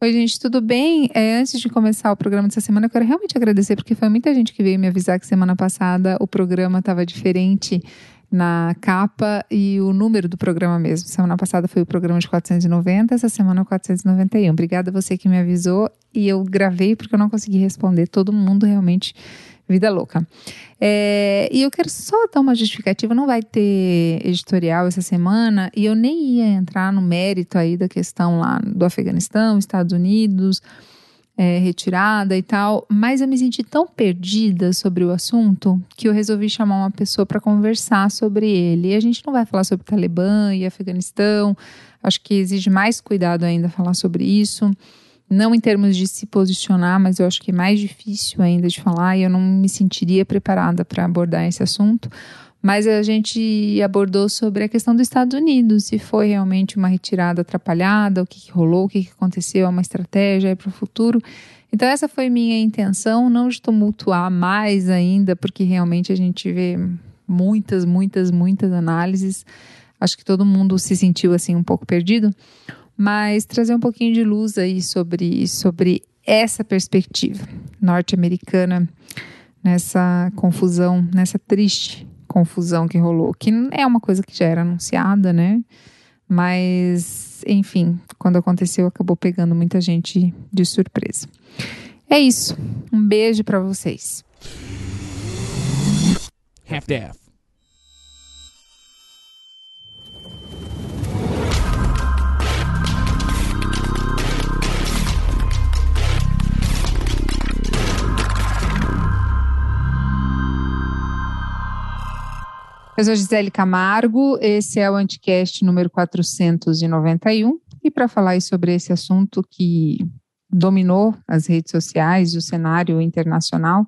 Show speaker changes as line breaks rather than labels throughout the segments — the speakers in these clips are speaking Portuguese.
Oi, gente, tudo bem? É, antes de começar o programa dessa semana, eu quero realmente agradecer, porque foi muita gente que veio me avisar que semana passada o programa estava diferente na capa e o número do programa mesmo. Semana passada foi o programa de 490, essa semana é o 491. Obrigada a você que me avisou e eu gravei porque eu não consegui responder. Todo mundo realmente vida louca. É, e eu quero só dar uma justificativa, não vai ter editorial essa semana e eu nem ia entrar no mérito aí da questão lá do Afeganistão, Estados Unidos, é, retirada e tal, mas eu me senti tão perdida sobre o assunto que eu resolvi chamar uma pessoa para conversar sobre ele. E a gente não vai falar sobre Talibã e Afeganistão, acho que exige mais cuidado ainda falar sobre isso não em termos de se posicionar, mas eu acho que é mais difícil ainda de falar e eu não me sentiria preparada para abordar esse assunto. Mas a gente abordou sobre a questão dos Estados Unidos, se foi realmente uma retirada atrapalhada, o que, que rolou, o que, que aconteceu, é uma estratégia para o futuro. Então, essa foi minha intenção, não de tumultuar mais ainda, porque realmente a gente vê muitas, muitas, muitas análises. Acho que todo mundo se sentiu assim um pouco perdido mas trazer um pouquinho de luz aí sobre, sobre essa perspectiva norte-americana nessa confusão, nessa triste confusão que rolou, que é uma coisa que já era anunciada, né? Mas, enfim, quando aconteceu, acabou pegando muita gente de surpresa. É isso. Um beijo para vocês. Half-Death. Eu sou Gisele Camargo, esse é o Anticast número 491. E para falar sobre esse assunto que dominou as redes sociais e o cenário internacional,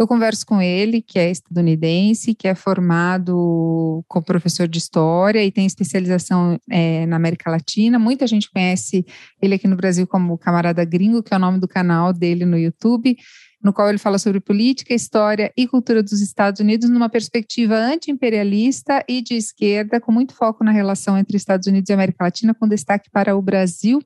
eu converso com ele, que é estadunidense, que é formado como professor de história e tem especialização é, na América Latina. Muita gente conhece ele aqui no Brasil como Camarada Gringo, que é o nome do canal dele no YouTube no qual ele fala sobre política, história e cultura dos Estados Unidos numa perspectiva anti-imperialista e de esquerda, com muito foco na relação entre Estados Unidos e América Latina, com destaque para o Brasil.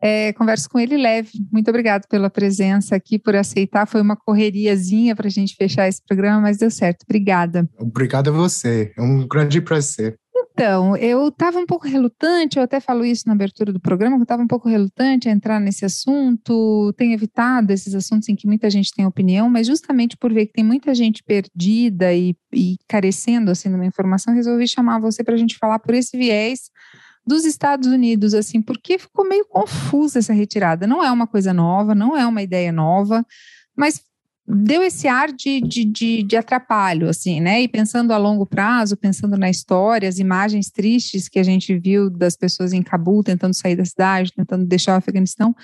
É, converso com ele leve. Muito obrigado pela presença aqui, por aceitar. Foi uma correriazinha para a gente fechar esse programa, mas deu certo. Obrigada.
Obrigado a você. É um grande prazer.
Então, eu estava um pouco relutante, eu até falo isso na abertura do programa, eu estava um pouco relutante a entrar nesse assunto, tenho evitado esses assuntos em que muita gente tem opinião, mas justamente por ver que tem muita gente perdida e, e carecendo assim de uma informação, resolvi chamar você para a gente falar por esse viés dos Estados Unidos, assim, porque ficou meio confusa essa retirada. Não é uma coisa nova, não é uma ideia nova, mas deu esse ar de, de, de, de, atrapalho, assim, né? E pensando a longo prazo, pensando na história, as imagens tristes que a gente viu das pessoas em Cabul tentando sair da cidade, tentando deixar o Afeganistão,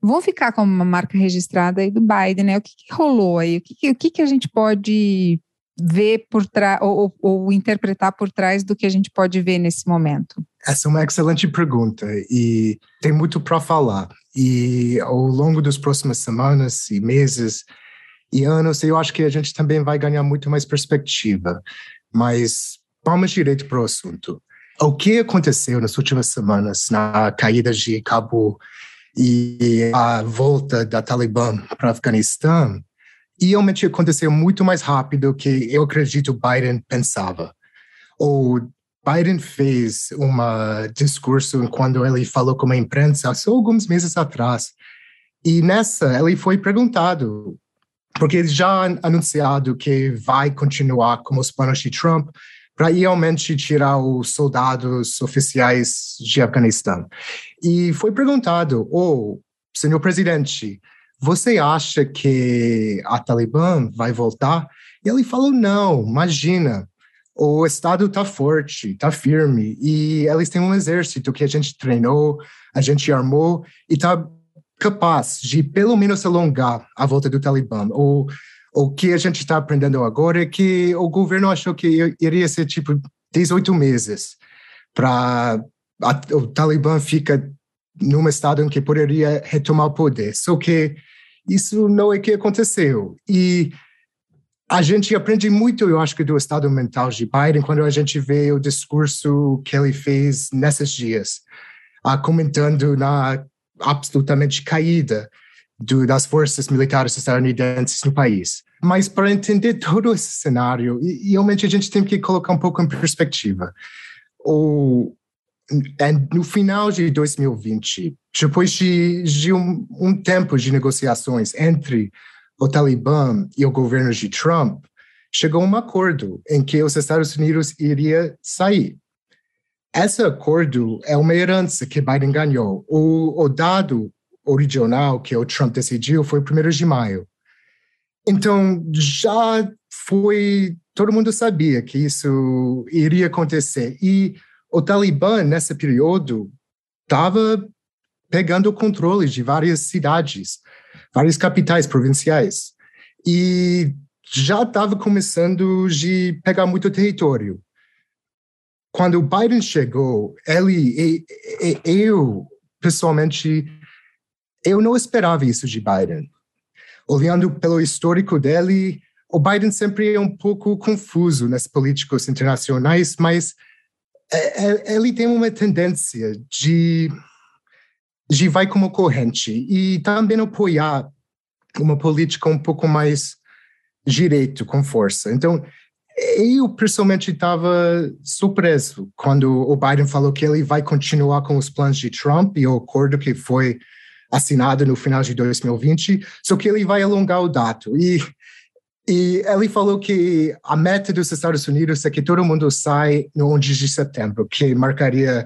vão ficar como uma marca registrada aí do Biden, né? O que, que rolou aí? O que, o que, que a gente pode ver por trás, ou, ou, ou interpretar por trás do que a gente pode ver nesse momento?
Essa é uma excelente pergunta e tem muito para falar. E ao longo das próximas semanas e meses, e anos, eu acho que a gente também vai ganhar muito mais perspectiva. Mas vamos direito para o assunto. O que aconteceu nas últimas semanas na caída de Cabo e a volta da Talibã para o Afeganistão realmente aconteceu muito mais rápido do que eu acredito Biden pensava. O Biden fez um discurso quando ele falou com a imprensa só alguns meses atrás. E nessa, ele foi perguntado porque ele já anunciado que vai continuar com os planos de Trump para realmente tirar os soldados oficiais de Afeganistão. E foi perguntado, oh, senhor presidente, você acha que a Talibã vai voltar? E ele falou, não, imagina, o Estado está forte, está firme, e eles têm um exército que a gente treinou, a gente armou, e está capaz de pelo menos alongar a volta do Talibã. O, o que a gente está aprendendo agora é que o governo achou que iria ser tipo 18 meses para o Talibã fica num estado em que poderia retomar o poder. Só que isso não é que aconteceu. E a gente aprende muito, eu acho do estado mental de Biden quando a gente vê o discurso que ele fez nesses dias, uh, comentando na absolutamente caída do, das forças militares estadunidenses no país. Mas para entender todo esse cenário, realmente a gente tem que colocar um pouco em perspectiva. O, no final de 2020, depois de, de um, um, tempo de negociações entre o Talibã e o governo de Trump, chegou um acordo em que os Estados Unidos iria sair. Esse acordo é uma herança que Biden ganhou. O, o dado original que o Trump decidiu foi o 1 de maio. Então, já foi. Todo mundo sabia que isso iria acontecer. E o Talibã, nesse período, estava pegando o controle de várias cidades, várias capitais provinciais. E já estava começando de pegar muito território. Quando o Biden chegou, ele, eu, pessoalmente, eu não esperava isso de Biden. Olhando pelo histórico dele, o Biden sempre é um pouco confuso nas políticas internacionais, mas é, é, ele tem uma tendência de, de vai como corrente e também apoiar uma política um pouco mais direito, com força. Então, eu pessoalmente estava surpreso quando o Biden falou que ele vai continuar com os planos de Trump e o acordo que foi assinado no final de 2020, só que ele vai alongar o dato. E e ele falou que a meta dos Estados Unidos é que todo mundo sai no 11 de setembro, que marcaria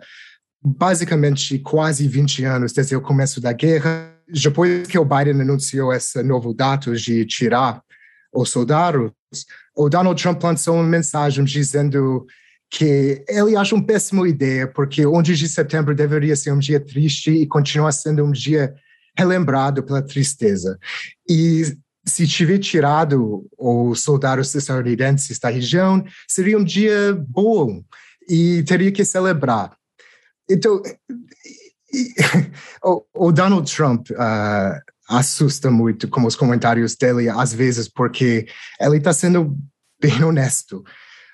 basicamente quase 20 anos desde o começo da guerra. Depois que o Biden anunciou esse novo dato de tirar os soldados, o Donald Trump lançou uma mensagem dizendo que ele acha uma péssima ideia, porque 11 de setembro deveria ser um dia triste e continua sendo um dia relembrado pela tristeza. E se tiver tirado os soldados estadunidenses da região, seria um dia bom e teria que celebrar. Então, o, Donald Trump uh, assusta muito com os comentários dele, às vezes, porque ele está sendo bem honesto.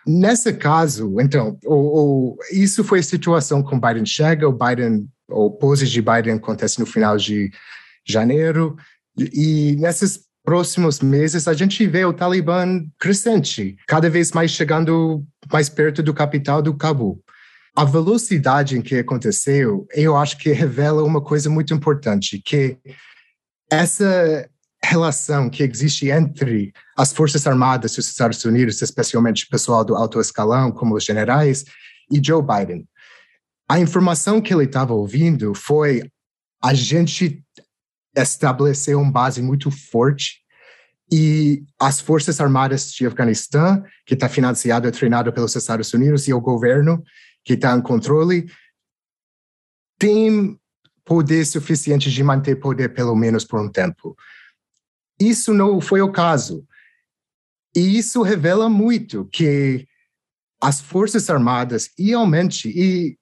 Nesse caso, então, o, o, isso foi a situação com Biden chega, o Biden, o pose de Biden acontece no final de janeiro, e nesses próximos meses, a gente vê o Talibã crescente, cada vez mais chegando mais perto do capital do Cabul. A velocidade em que aconteceu, eu acho que revela uma coisa muito importante, que essa relação que existe entre as Forças Armadas dos Estados Unidos, especialmente o pessoal do alto escalão, como os generais, e Joe Biden. A informação que ele estava ouvindo foi a gente estabeleceu uma base muito forte e as Forças Armadas de Afeganistão, que está financiado e treinado pelos Estados Unidos, e o governo, que está em controle, tem poder suficiente de manter poder pelo menos por um tempo. Isso não foi o caso. E isso revela muito que as Forças Armadas, realmente, e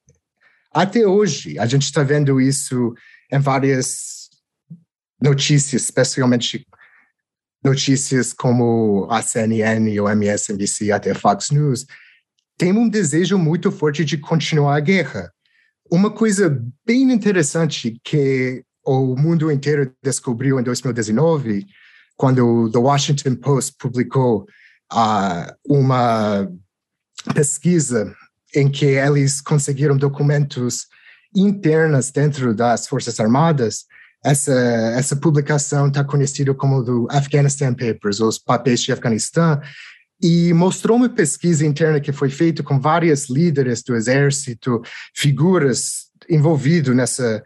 até hoje, a gente está vendo isso em várias notícias, especialmente notícias como a CNN, o MSNBC, até Fox News, tem um desejo muito forte de continuar a guerra. Uma coisa bem interessante que o mundo inteiro descobriu em 2019, quando o The Washington Post publicou uh, uma pesquisa em que eles conseguiram documentos internos dentro das Forças Armadas, essa, essa publicação está conhecida como do Afghanistan Papers, os papéis de Afeganistão, e mostrou uma pesquisa interna que foi feita com várias líderes do exército, figuras envolvidas nessa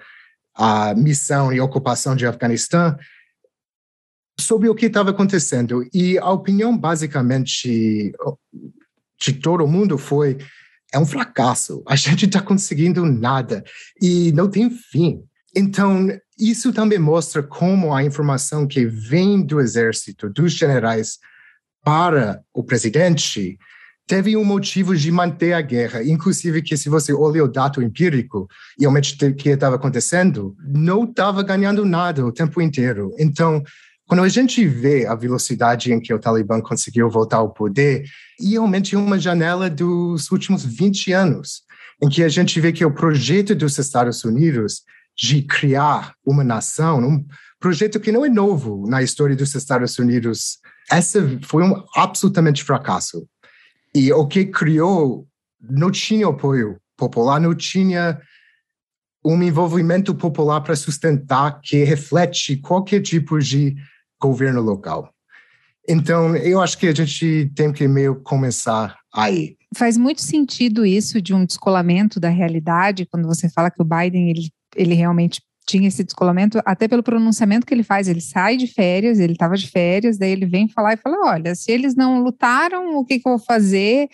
missão e ocupação de Afeganistão, sobre o que estava acontecendo. E a opinião, basicamente, de todo mundo foi: é um fracasso, a gente está conseguindo nada e não tem fim. Então, isso também mostra como a informação que vem do exército, dos generais, para o presidente, teve um motivo de manter a guerra. Inclusive, que se você olha o dado empírico, realmente o que estava acontecendo, não estava ganhando nada o tempo inteiro. Então, quando a gente vê a velocidade em que o Talibã conseguiu voltar ao poder, realmente uma janela dos últimos 20 anos, em que a gente vê que o projeto dos Estados Unidos de criar uma nação, um projeto que não é novo na história dos Estados Unidos, essa foi um absolutamente fracasso. E o que criou não tinha apoio popular, não tinha um envolvimento popular para sustentar que reflete qualquer tipo de governo local. Então, eu acho que a gente tem que meio começar aí.
Faz muito sentido isso de um descolamento da realidade, quando você fala que o Biden ele, ele realmente tinha esse descolamento, até pelo pronunciamento que ele faz. Ele sai de férias, ele estava de férias, daí ele vem falar e fala: olha, se eles não lutaram, o que, que eu vou fazer?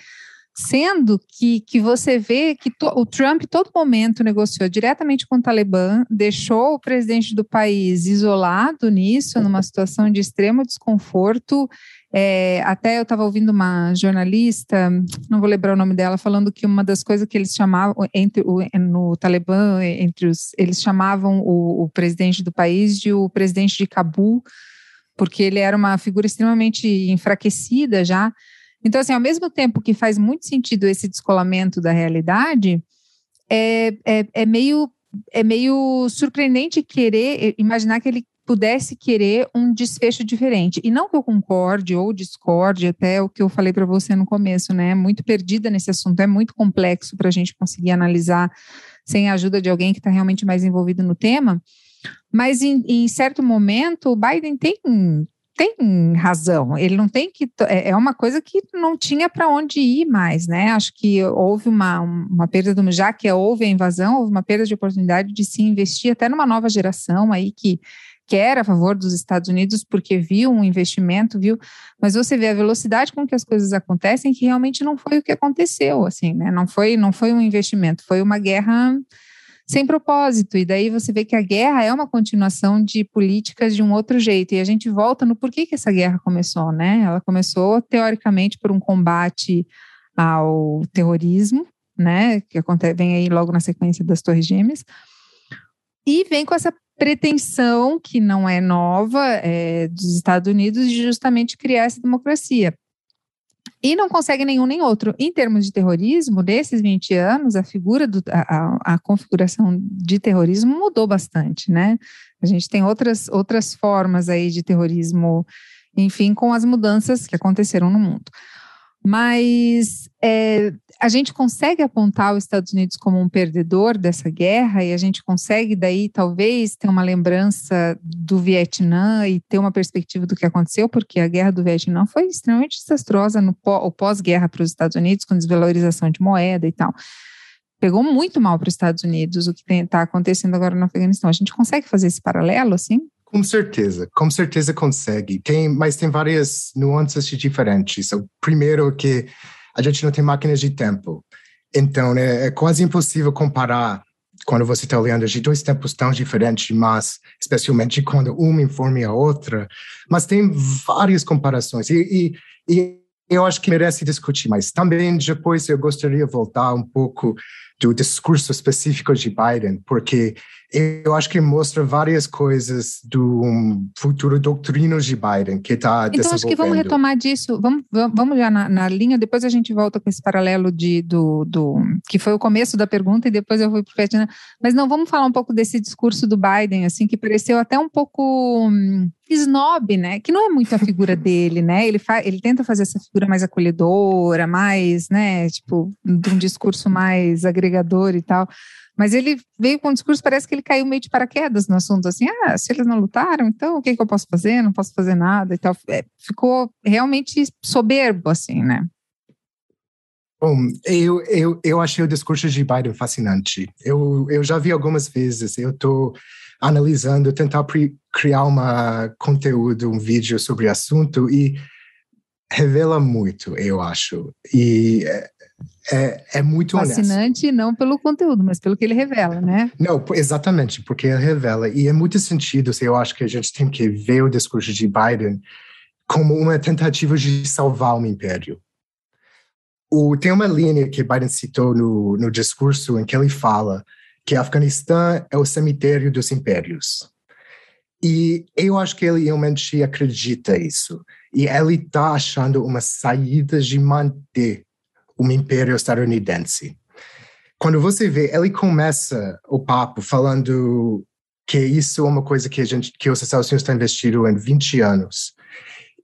Sendo que, que você vê que to, o Trump, todo momento, negociou diretamente com o Talibã, deixou o presidente do país isolado nisso, numa situação de extremo desconforto. É, até eu estava ouvindo uma jornalista, não vou lembrar o nome dela, falando que uma das coisas que eles chamavam entre o, no Talibã, entre os, eles chamavam o, o presidente do país de o presidente de Cabul, porque ele era uma figura extremamente enfraquecida já. Então, assim, ao mesmo tempo que faz muito sentido esse descolamento da realidade, é, é, é meio é meio surpreendente querer imaginar que ele pudesse querer um desfecho diferente. E não que eu concorde ou discorde, até o que eu falei para você no começo, né? Muito perdida nesse assunto, é muito complexo para a gente conseguir analisar sem a ajuda de alguém que está realmente mais envolvido no tema. Mas em, em certo momento, o Biden tem tem razão. Ele não tem que. É, é uma coisa que não tinha para onde ir mais, né? Acho que houve uma, uma perda do. Já que houve a invasão, houve uma perda de oportunidade de se investir até numa nova geração aí que quer a favor dos Estados Unidos porque viu um investimento, viu, mas você vê a velocidade com que as coisas acontecem que realmente não foi o que aconteceu, assim, né? Não foi, não foi um investimento, foi uma guerra sem propósito. E daí você vê que a guerra é uma continuação de políticas de um outro jeito. E a gente volta no porquê que essa guerra começou, né? Ela começou, teoricamente, por um combate ao terrorismo, né? Que vem aí logo na sequência das Torres Gêmeas. E vem com essa pretensão, que não é nova, é, dos Estados Unidos, de justamente criar essa democracia e não consegue nenhum nem outro. Em termos de terrorismo, nesses 20 anos, a figura, do, a, a, configuração de terrorismo mudou bastante, né? A gente tem outras, outras formas aí de terrorismo, enfim, com as mudanças que aconteceram no mundo. Mas é, a gente consegue apontar os Estados Unidos como um perdedor dessa guerra e a gente consegue daí talvez ter uma lembrança do Vietnã e ter uma perspectiva do que aconteceu, porque a guerra do Vietnã foi extremamente desastrosa no pós-guerra para os Estados Unidos, com desvalorização de moeda e tal. Pegou muito mal para os Estados Unidos o que está acontecendo agora no Afeganistão. A gente consegue fazer esse paralelo assim?
Com certeza, com certeza consegue. Tem, mas tem várias nuances diferentes. O primeiro é que a gente não tem máquinas de tempo. Então, é, é quase impossível comparar quando você está olhando de dois tempos tão diferentes, mas especialmente quando uma informa a outra. Mas tem várias comparações e, e, e eu acho que merece discutir. Mas também depois eu gostaria de voltar um pouco do discurso específico de Biden, porque eu acho que mostra várias coisas do futuro doutrino de Biden que está
Então acho que vamos retomar disso, vamos, vamos já na, na, linha, depois a gente volta com esse paralelo de, do, do que foi o começo da pergunta e depois eu vou para o Vietnã, mas não, vamos falar um pouco desse discurso do Biden, assim, que pareceu até um pouco hum, snob, né, que não é muito a figura dele, né, ele, fa, ele tenta fazer essa figura mais acolhedora, mais, né, tipo, de um discurso mais agregador e tal, mas ele veio com um discurso, parece que ele caiu meio de paraquedas no assunto, assim, ah, se eles não lutaram, então o que, que eu posso fazer? Não posso fazer nada e tal. É, ficou realmente soberbo, assim, né?
Bom, eu, eu, eu achei o discurso de Biden fascinante. Eu, eu já vi algumas vezes, eu estou analisando, tentar criar um conteúdo, um vídeo sobre o assunto e revela muito, eu acho. E é, é, muito
Fascinante
honesto.
não pelo conteúdo, mas pelo que ele revela, né?
Não, exatamente, porque ele revela. E é muito sentido, eu acho que a gente tem que ver o discurso de Biden como uma tentativa de salvar um império. O, tem uma linha que Biden citou no, no discurso em que ele fala que Afeganistão é o cemitério dos impérios. E eu acho que ele realmente acredita isso. E ele está achando uma saída de manter um império estadunidense. quando você vê, ele começa o papo falando que isso é uma coisa que a gente, que os Estados Unidos está investindo em 20 anos.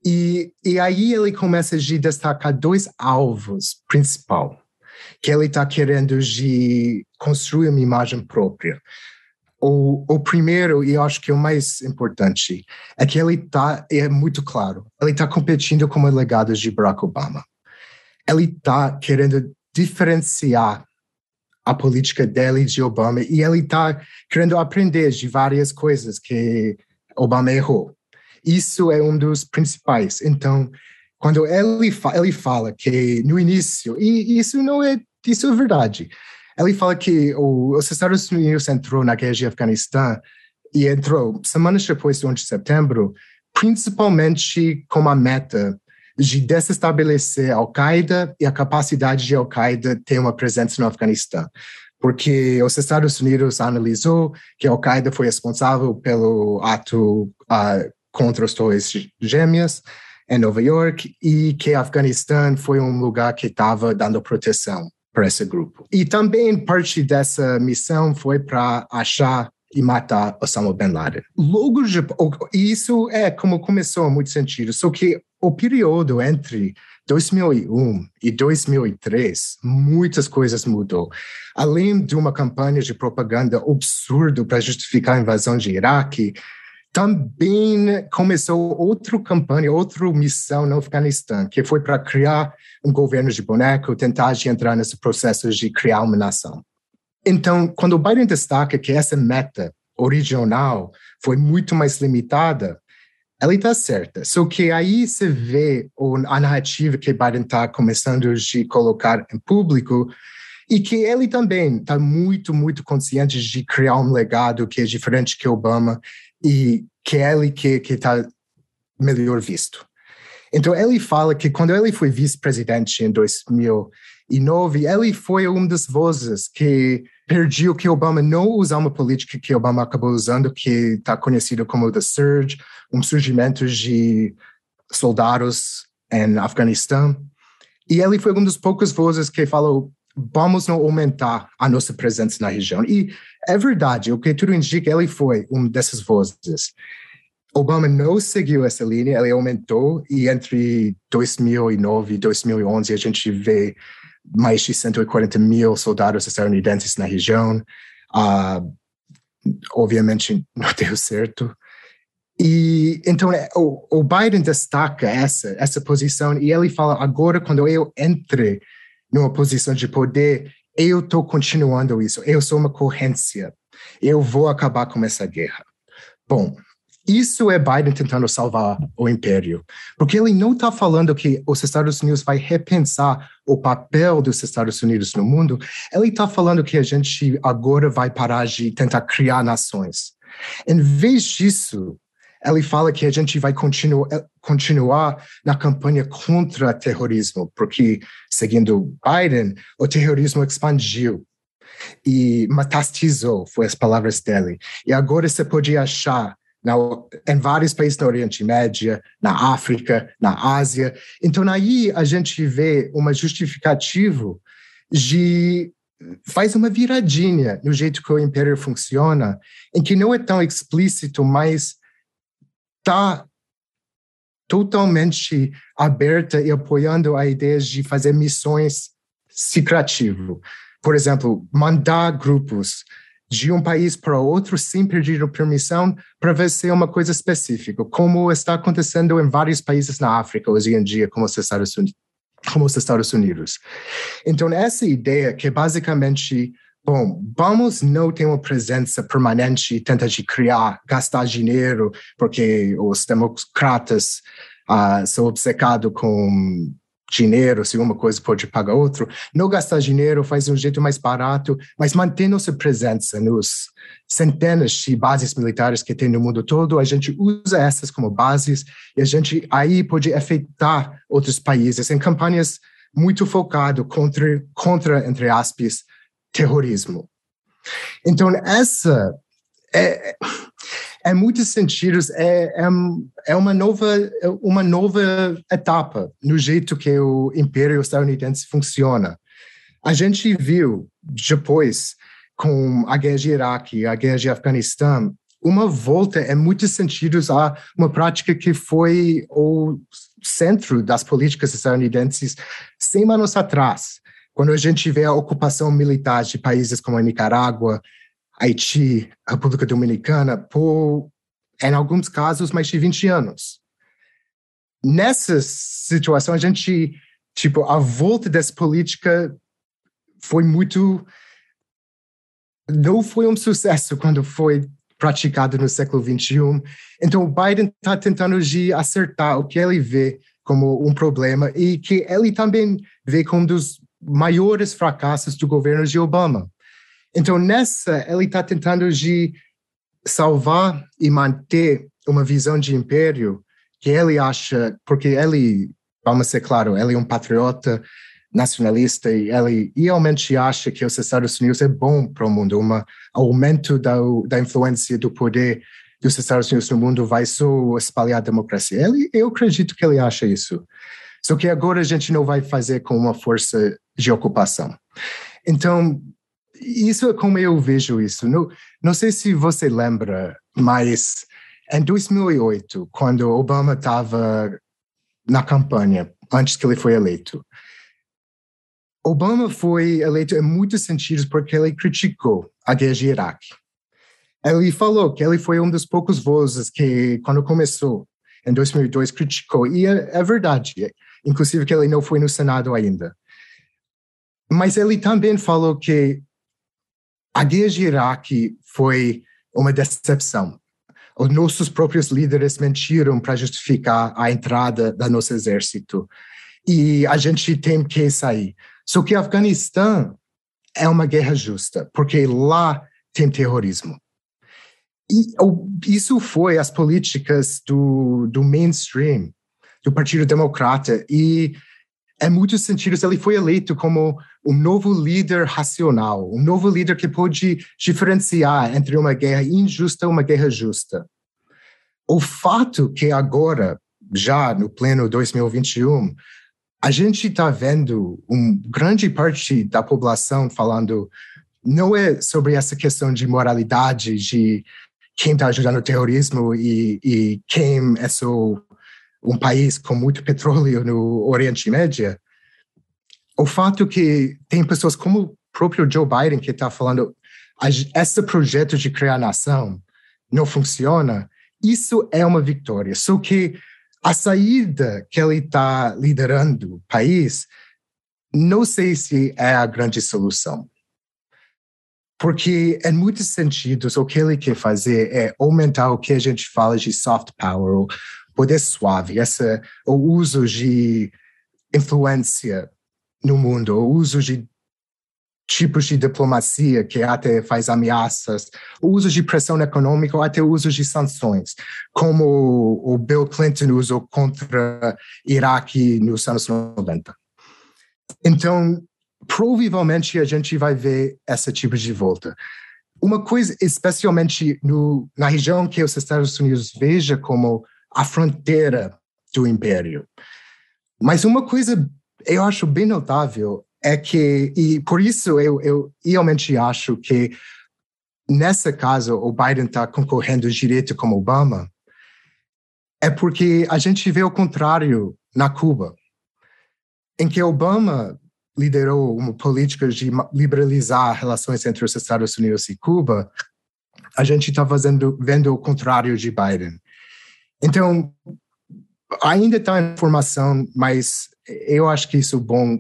E, e aí ele começa a destacar dois alvos principal que ele está querendo de construir uma imagem própria. O, o primeiro, e eu acho que é o mais importante, é que ele está, é muito claro, ele está competindo com o legado de Barack Obama. Ele está querendo diferenciar a política dele de Obama e ele está querendo aprender de várias coisas que Obama errou. Isso é um dos principais. Então, quando ele, fa ele fala que no início, e isso não é, isso é verdade, ele fala que o, os Estados Unidos entrou na guerra de Afeganistão e entrou semanas depois do 11 de setembro, principalmente com a meta de desestabelecer Al-Qaeda e a capacidade de Al-Qaeda ter uma presença no Afeganistão. Porque os Estados Unidos analisou que Al-Qaeda foi responsável pelo ato uh, contra os Torres Gêmeas em Nova York e que Afeganistão foi um lugar que estava dando proteção para esse grupo. E também parte dessa missão foi para achar e matar Osama Bin Laden. Logo, isso é como começou, muito sentido, só que o período entre 2001 e 2003, muitas coisas mudou. Além de uma campanha de propaganda absurda para justificar a invasão de Iraque, também começou outra campanha, outra missão no Afeganistão, que foi para criar um governo de boneco, tentar de entrar nesse processo de criar uma nação. Então, quando o Biden destaca que essa meta original foi muito mais limitada, ela está certa. Só que aí você vê a narrativa que Biden está começando a colocar em público e que ele também está muito, muito consciente de criar um legado que é diferente que Obama e que é ele que está melhor visto. Então ele fala que quando ele foi vice-presidente em 2009, ele foi uma das vozes que pediu que Obama não usar uma política que Obama acabou usando, que está conhecido como The Surge, um surgimento de soldados em Afeganistão. E ele foi uma das poucas vozes que falou vamos não aumentar a nossa presença na região. E é verdade, o que tudo indica, ele foi uma dessas vozes. Obama não seguiu essa linha, ele aumentou, e entre 2009 e 2011 a gente vê mais de 140 mil soldados estadunidenses na região. Uh, obviamente não deu certo. E então é, o, o Biden destaca essa essa posição e ele fala agora quando eu entre numa posição de poder, eu estou continuando isso, eu sou uma corrência, eu vou acabar com essa guerra. Bom, isso é Biden tentando salvar o império, porque ele não está falando que os Estados Unidos vai repensar o papel dos Estados Unidos no mundo, ele está falando que a gente agora vai parar de tentar criar nações. Em vez disso, ele fala que a gente vai continu continuar na campanha contra terrorismo, porque, seguindo Biden, o terrorismo expandiu e metastizou, foi as palavras dele. E agora você pode achar em vários países do Oriente Médio, na África, na Ásia. Então, aí a gente vê uma justificativa de faz uma viradinha no jeito que o império funciona, em que não é tão explícito, mas está totalmente aberta e apoiando a ideia de fazer missões secretivas. Por exemplo, mandar grupos de um país para outro sem pedir permissão para ver se é uma coisa específica, como está acontecendo em vários países na África hoje em dia, como os Estados Unidos. Como os Estados Unidos. Então, essa ideia que basicamente Bom, vamos não ter uma presença permanente tentar de criar, gastar dinheiro, porque os democratas uh, são obcecados com dinheiro, se uma coisa pode pagar outra. Não gastar dinheiro faz um jeito mais barato, mas manter nossa presença nos centenas de bases militares que tem no mundo todo, a gente usa essas como bases e a gente aí pode afetar outros países em campanhas muito focado contra, contra entre aspas, terrorismo. Então, essa é, em muitos sentidos, é, é, é, uma, nova, uma nova etapa no jeito que o Império Estadunidense funciona. a gente viu depois com a guerra de Iraque, a guerra de Afeganistão, uma volta em muitos sentidos a uma prática que foi o centro das políticas estadunidenses 100 anos atrás, quando a gente vê a ocupação militar de países como a Nicarágua, Haiti, República Dominicana, por, em alguns casos, mais de 20 anos. Nessa situação, a gente, tipo, a volta dessa política foi muito. Não foi um sucesso quando foi praticado no século XXI. Então, o Biden está tentando de acertar o que ele vê como um problema e que ele também vê como um dos maiores fracassos do governo de Obama. Então, nessa, ele está tentando de salvar e manter uma visão de império que ele acha, porque ele, vamos ser claro, ele é um patriota nacionalista e ele realmente acha que os Estados Unidos é bom para o mundo, um aumento da, da influência do poder dos Estados Unidos no mundo vai só espalhar a democracia. Ele, eu acredito que ele acha isso. Só que agora a gente não vai fazer com uma força de ocupação. Então, isso é como eu vejo isso. Não, não sei se você lembra, mas em 2008, quando Obama estava na campanha, antes que ele foi eleito, Obama foi eleito em muitos sentidos porque ele criticou a guerra de Iraque. Ele falou que ele foi um dos poucos vozes que, quando começou, em 2002, criticou. E é, é verdade, inclusive que ele não foi no Senado ainda. Mas ele também falou que a guerra de Iraque foi uma decepção. Os nossos próprios líderes mentiram para justificar a entrada do nosso exército. E a gente tem que sair. Só que Afeganistão é uma guerra justa, porque lá tem terrorismo. E isso foi as políticas do, do mainstream, do Partido Democrata, e em muitos sentidos ele foi eleito como um novo líder racional, um novo líder que pode diferenciar entre uma guerra injusta e uma guerra justa. O fato que agora, já no pleno 2021, a gente está vendo uma grande parte da população falando não é sobre essa questão de moralidade, de quem está ajudando o terrorismo e, e quem é só um país com muito petróleo no Oriente Médio. O fato que tem pessoas como o próprio Joe Biden que está falando esse projeto de criar nação não funciona, isso é uma vitória. Só que a saída que ele está liderando o país, não sei se é a grande solução. Porque, em muitos sentidos, o que ele quer fazer é aumentar o que a gente fala de soft power, o poder suave, essa, o uso de influência no mundo, o uso de tipos de diplomacia que até faz ameaças, o uso de pressão econômica ou até o uso de sanções, como o Bill Clinton usou contra Iraque nos anos 90. Então, provavelmente a gente vai ver esse tipo de volta. Uma coisa, especialmente no, na região que os Estados Unidos veja como a fronteira do império. Mas uma coisa eu acho bem notável é que, e por isso eu, eu realmente acho que, nessa caso, o Biden está concorrendo direto com Obama, é porque a gente vê o contrário na Cuba, em que Obama liderou uma política de liberalizar relações entre os Estados Unidos e Cuba, a gente está vendo o contrário de Biden. Então, ainda está em formação, mas eu acho que isso é bom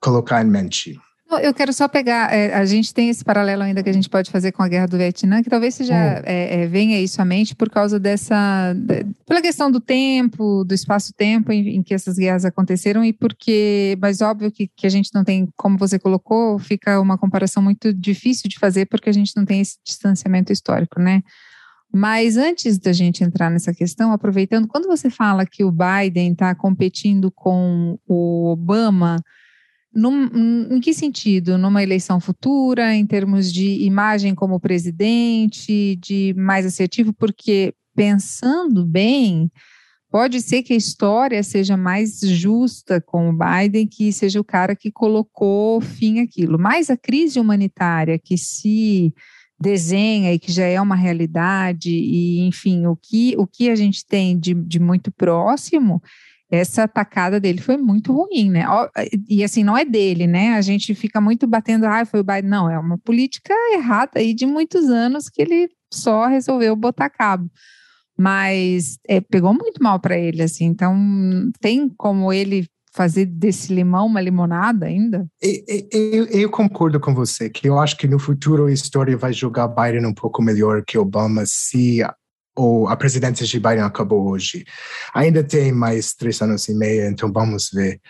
colocar em mente.
Eu quero só pegar, é, a gente tem esse paralelo ainda que a gente pode fazer com a guerra do Vietnã, que talvez seja, hum. é, é, venha isso à mente por causa dessa, de, pela questão do tempo, do espaço-tempo em, em, que essas guerras aconteceram e porque, mas óbvio que, que a gente não tem, como você colocou, fica uma comparação muito difícil de fazer porque a gente não tem esse distanciamento histórico, né? Mas antes da gente entrar nessa questão, aproveitando, quando você fala que o Biden está competindo com o Obama, num, em que sentido? Numa eleição futura, em termos de imagem como presidente, de mais assertivo? Porque, pensando bem, Pode ser que a história seja mais justa com o Biden, que seja o cara que colocou fim àquilo. Mas a crise humanitária que se desenha e que já é uma realidade, e enfim, o que, o que a gente tem de, de muito próximo, essa atacada dele foi muito ruim, né? E assim, não é dele, né? A gente fica muito batendo, ah, foi o Biden. Não, é uma política errada aí de muitos anos que ele só resolveu botar cabo mas é, pegou muito mal para ele, assim. Então, tem como ele fazer desse limão uma limonada ainda?
Eu, eu, concordo com você, que eu acho que no futuro a história vai julgar Biden um pouco melhor que Obama se ou a presidência de Biden acabou hoje. Ainda tem mais três anos e meio, então vamos ver.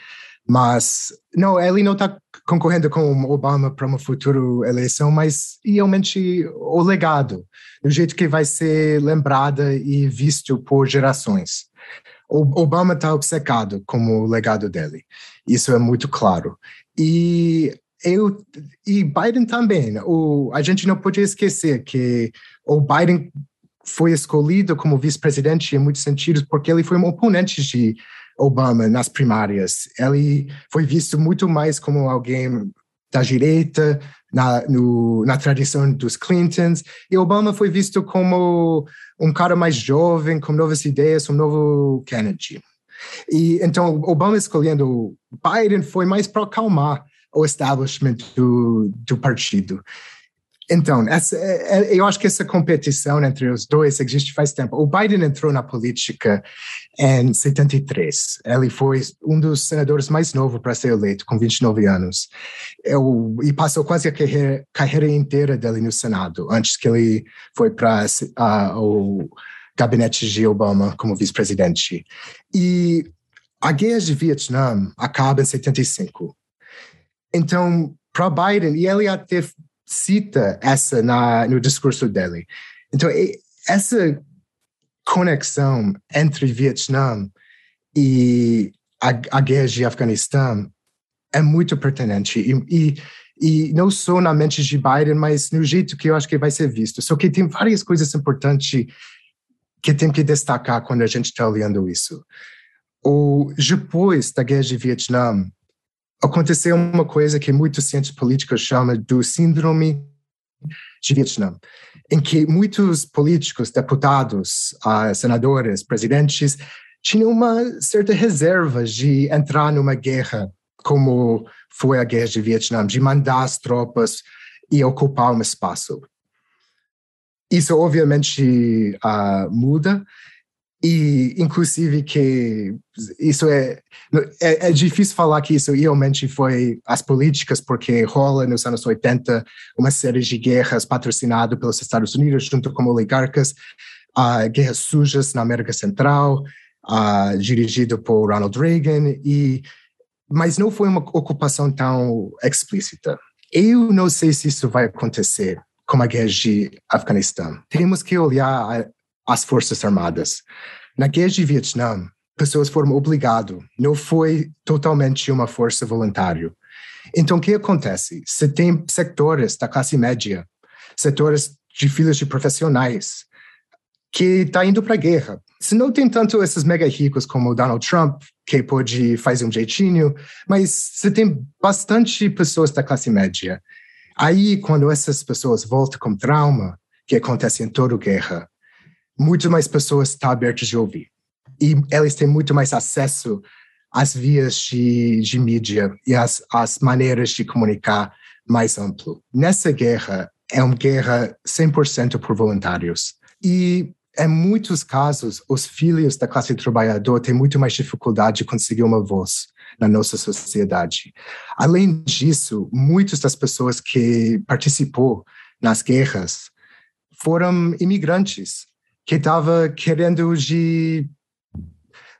Mas, não, ele não está concorrendo com Obama para uma futura eleição, mas realmente o legado, do jeito que vai ser lembrada e visto por gerações. O Obama está obcecado com o legado dele, isso é muito claro. E eu e Biden também. O, a gente não pode esquecer que o Biden foi escolhido como vice-presidente em muitos sentidos porque ele foi um oponente de Obama nas primárias. Ele foi visto muito mais como alguém da direita, na, no, na tradição dos Clintons, e Obama foi visto como um cara mais jovem, com novas ideias, um novo Kennedy. E então Obama escolhendo Biden foi mais para acalmar o establishment do, do partido. Então, essa, é, é, eu acho que essa competição entre os dois existe faz tempo. O Biden entrou na política em 73. Ele foi um dos senadores mais novos para ser eleito, com 29 anos. Eu, e passou quase a carreira, carreira inteira dele no Senado, antes que ele foi para uh, o gabinete de Obama como vice-presidente. E a guerra de Vietnã acaba em 75. Então, para Biden, e ele até cita essa na, no discurso dele. Então, essa conexão entre Vietnã e a, a guerra de Afeganistão é muito pertinente e, e, e, não só na mente de Biden, mas no jeito que eu acho que vai ser visto. Só que tem várias coisas importantes que tem que destacar quando a gente está olhando isso. O, depois da guerra de Vietnã, aconteceu uma coisa que muitos cientistas políticos chamam do síndrome de Vietnã, em que muitos políticos, deputados, uh, senadores, presidentes tinham uma certa reserva de entrar numa guerra como foi a guerra de Vietnã, de mandar as tropas e ocupar um espaço. Isso obviamente uh, muda e inclusive que isso é, é, é difícil falar que isso realmente foi as políticas porque rola nos anos 80 uma série de guerras patrocinado pelos Estados Unidos junto com oligarcas uh, guerras sujas na América Central uh, dirigido por Ronald Reagan e mas não foi uma ocupação tão explícita. Eu não sei se isso vai acontecer com a guerra de Afeganistão. Temos que olhar as Forças Armadas. Na guerra de Vietnã, pessoas foram obrigadas, não foi totalmente uma força voluntária. Então, o que acontece? Você tem setores da classe média, setores de filhos de profissionais, que está indo para a guerra. Se não tem tanto esses mega ricos como o Donald Trump, que pode fazer um jeitinho, mas você tem bastante pessoas da classe média. Aí, quando essas pessoas voltam com trauma, que acontece em toda guerra, muito mais pessoas estão abertas de ouvir. E eles têm muito mais acesso às vias de, de mídia e às, às maneiras de comunicar mais amplo. Nessa guerra, é uma guerra 100% por voluntários. E em muitos casos, os filhos da classe trabalhadora têm muito mais dificuldade de conseguir uma voz na nossa sociedade. Além disso, muitas das pessoas que participou nas guerras foram imigrantes que estava querendo de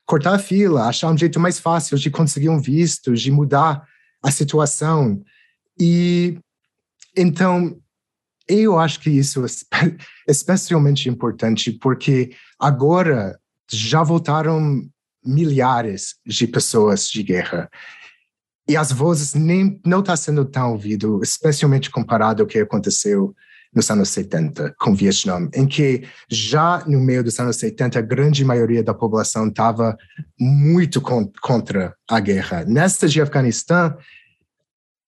cortar a fila, achar um jeito mais fácil de conseguir um visto, de mudar a situação. E então eu acho que isso é especialmente importante porque agora já voltaram milhares de pessoas de guerra e as vozes nem não está sendo tão ouvido, especialmente comparado ao que aconteceu nos anos 70 com o Vietnã, em que já no meio dos anos 70 a grande maioria da população estava muito con contra a guerra. Nesta de Afeganistão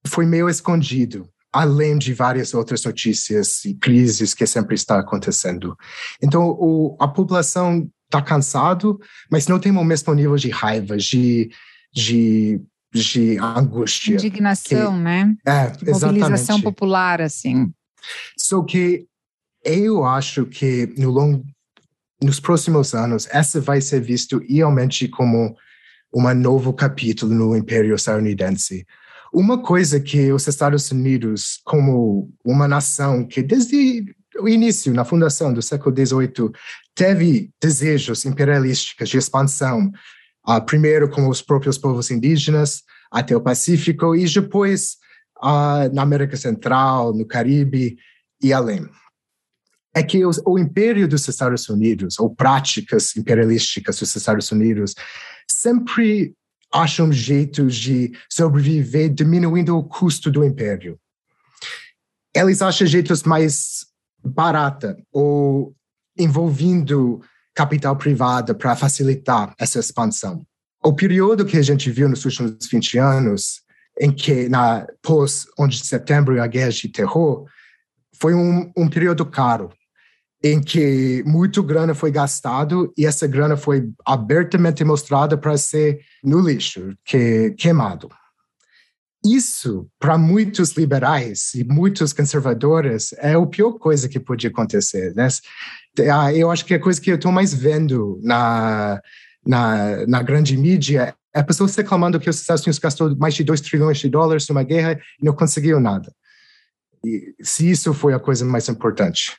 foi meio escondido, além de várias outras notícias e crises que sempre está acontecendo. Então o, a população está cansado, mas não tem o mesmo nível de raiva, de, de de angústia.
Indignação,
que,
né?
É,
de mobilização popular, assim.
Só que eu acho que no longo, nos próximos anos, essa vai ser visto realmente como um novo capítulo no Império Estadunidense. Uma coisa que os Estados Unidos, como uma nação que desde o início, na fundação do século XVIII, teve desejos imperialísticos de expansão, uh, primeiro com os próprios povos indígenas, até o Pacífico, e depois uh, na América Central, no Caribe e além. É que os, o império dos Estados Unidos, ou práticas imperialísticas dos Estados Unidos, sempre acham jeitos de sobreviver diminuindo o custo do império. Eles acham jeitos mais barata ou envolvendo capital privado para facilitar essa expansão. O período que a gente viu nos últimos 20 anos, em que na pós 11 de setembro a guerra de terror, foi um, um período caro, em que muito grana foi gastado e essa grana foi abertamente mostrada para ser no lixo, que queimado. Isso, para muitos liberais e muitos conservadores, é a pior coisa que pode acontecer. Né? Ah, eu acho que a coisa que eu estou mais vendo na, na, na grande mídia é pessoas reclamando que os Estados Unidos gastou mais de 2 trilhões de dólares numa guerra e não conseguiu nada. E, se isso foi a coisa mais importante.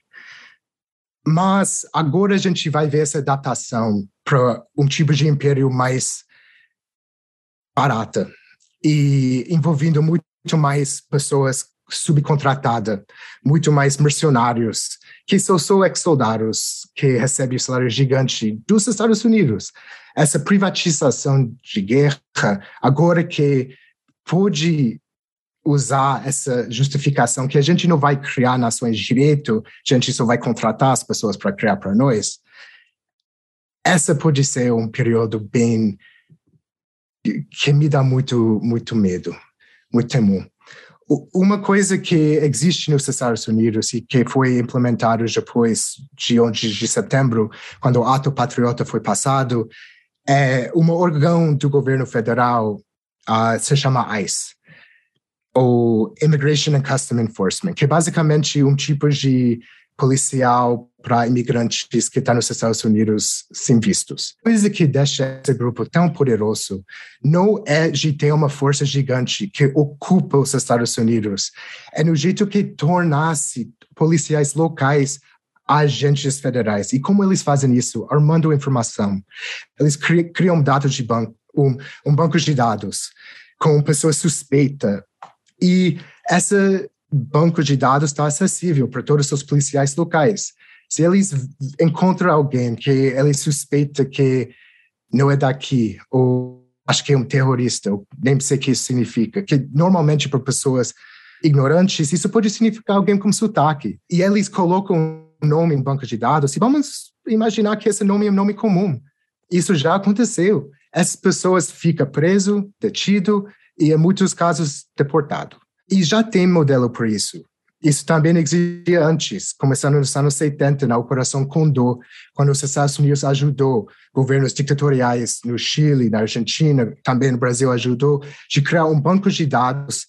Mas agora a gente vai ver essa adaptação para um tipo de império mais barata e envolvendo muito mais pessoas subcontratadas, muito mais mercenários, que são só ex-soldados que recebem salário gigante dos Estados Unidos. Essa privatização de guerra, agora que pode usar essa justificação que a gente não vai criar nações de direito, a gente só vai contratar as pessoas para criar para nós. Essa pode ser um período bem que me dá muito muito medo, muito temor. Uma coisa que existe nos Estados Unidos e que foi implementado depois de 11 de setembro, quando o ato patriota foi passado, é um órgão do governo federal, uh, se chama ICE, ou Immigration and Custom Enforcement, que é basicamente um tipo de policial para imigrantes que estão nos Estados Unidos sem vistos. A coisa que deixa esse grupo tão poderoso não é de ter uma força gigante que ocupa os Estados Unidos, é no jeito que tornasse policiais locais agentes federais. E como eles fazem isso? Armando informação. Eles criam dados de banco, um, um banco de dados com pessoas suspeitas e esse banco de dados está acessível para todos os policiais locais. Se eles encontram alguém que eles suspeita que não é daqui, ou acho que é um terrorista, nem sei o que isso significa, que normalmente para pessoas ignorantes, isso pode significar alguém com sotaque. E eles colocam um nome em banco de dados, e vamos imaginar que esse nome é um nome comum. Isso já aconteceu. Essas pessoas ficam preso, detido, e em muitos casos deportado. E já tem modelo para isso. Isso também existia antes, começando nos anos 70, na Operação Condor, quando os Estados Unidos ajudou governos ditatoriais no Chile, na Argentina, também no Brasil ajudou, de criar um banco de dados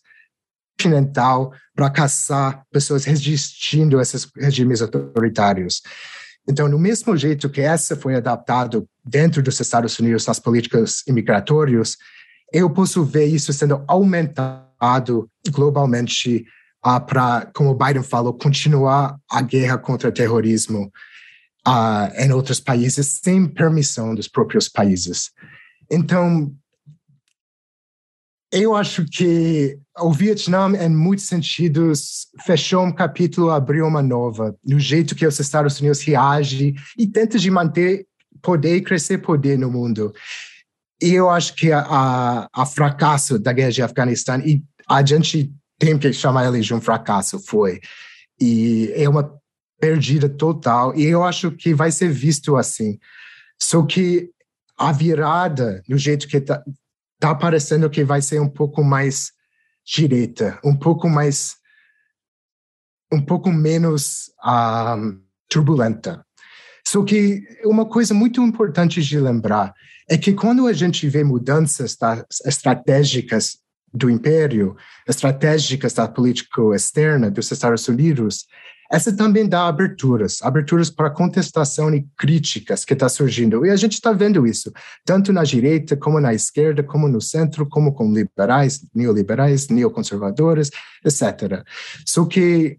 continental para caçar pessoas resistindo a esses regimes autoritários. Então, no mesmo jeito que essa foi adaptado dentro dos Estados Unidos nas políticas imigratórias, eu posso ver isso sendo aumentado globalmente uh, para, como o Biden falou, continuar a guerra contra o terrorismo uh, em outros países sem permissão dos próprios países. Então, eu acho que o Vietnã, em muitos sentidos, fechou um capítulo, abriu uma nova, no jeito que os Estados Unidos reagem e tenta de manter poder e crescer poder no mundo. E eu acho que a, a, a fracasso da guerra de Afeganistão, e a gente tem que chamar ele de um fracasso, foi E é uma perdida total. E eu acho que vai ser visto assim. Só que a virada, no jeito que está tá parecendo que vai ser um pouco mais direita, um pouco mais. um pouco menos um, turbulenta. Só que uma coisa muito importante de lembrar é que quando a gente vê mudanças estratégicas do império, estratégicas da política externa dos Estados Unidos, essa também dá aberturas, aberturas para contestação e críticas que está surgindo. E a gente está vendo isso, tanto na direita, como na esquerda, como no centro, como com liberais, neoliberais, neoconservadores, etc. Só que